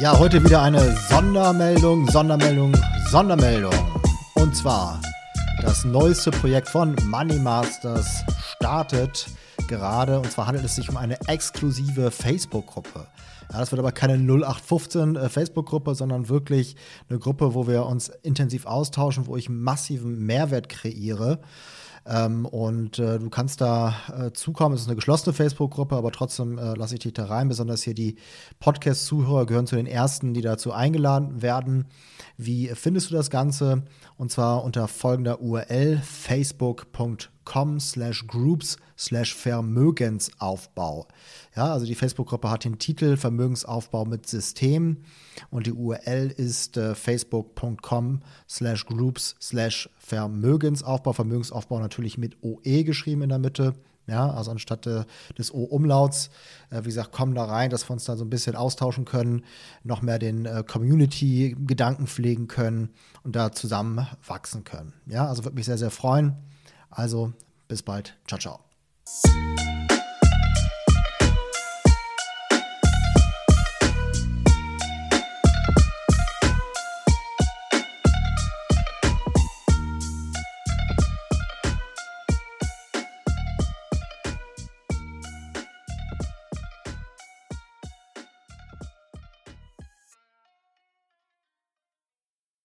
Ja, heute wieder eine Sondermeldung, Sondermeldung, Sondermeldung. Und zwar das neueste Projekt von Money Masters startet gerade. Und zwar handelt es sich um eine exklusive Facebook-Gruppe. Ja, das wird aber keine 0815 äh, Facebook-Gruppe, sondern wirklich eine Gruppe, wo wir uns intensiv austauschen, wo ich massiven Mehrwert kreiere. Ähm, und äh, du kannst da äh, zukommen. Es ist eine geschlossene Facebook-Gruppe, aber trotzdem äh, lasse ich dich da rein. Besonders hier die Podcast-Zuhörer gehören zu den ersten, die dazu eingeladen werden. Wie findest du das Ganze? Und zwar unter folgender URL facebook.com slash groups slash Vermögensaufbau. Ja, also die Facebook-Gruppe hat den Titel Vermögensaufbau mit System und die URL ist äh, facebook.com slash groups slash Vermögensaufbau. Vermögensaufbau natürlich mit OE geschrieben in der Mitte. Ja, also anstatt äh, des O-Umlauts, äh, wie gesagt, kommen da rein, dass wir uns da so ein bisschen austauschen können, noch mehr den äh, Community-Gedanken pflegen können und da zusammen wachsen können. Ja, also würde mich sehr, sehr freuen. Also bis bald. Ciao, ciao.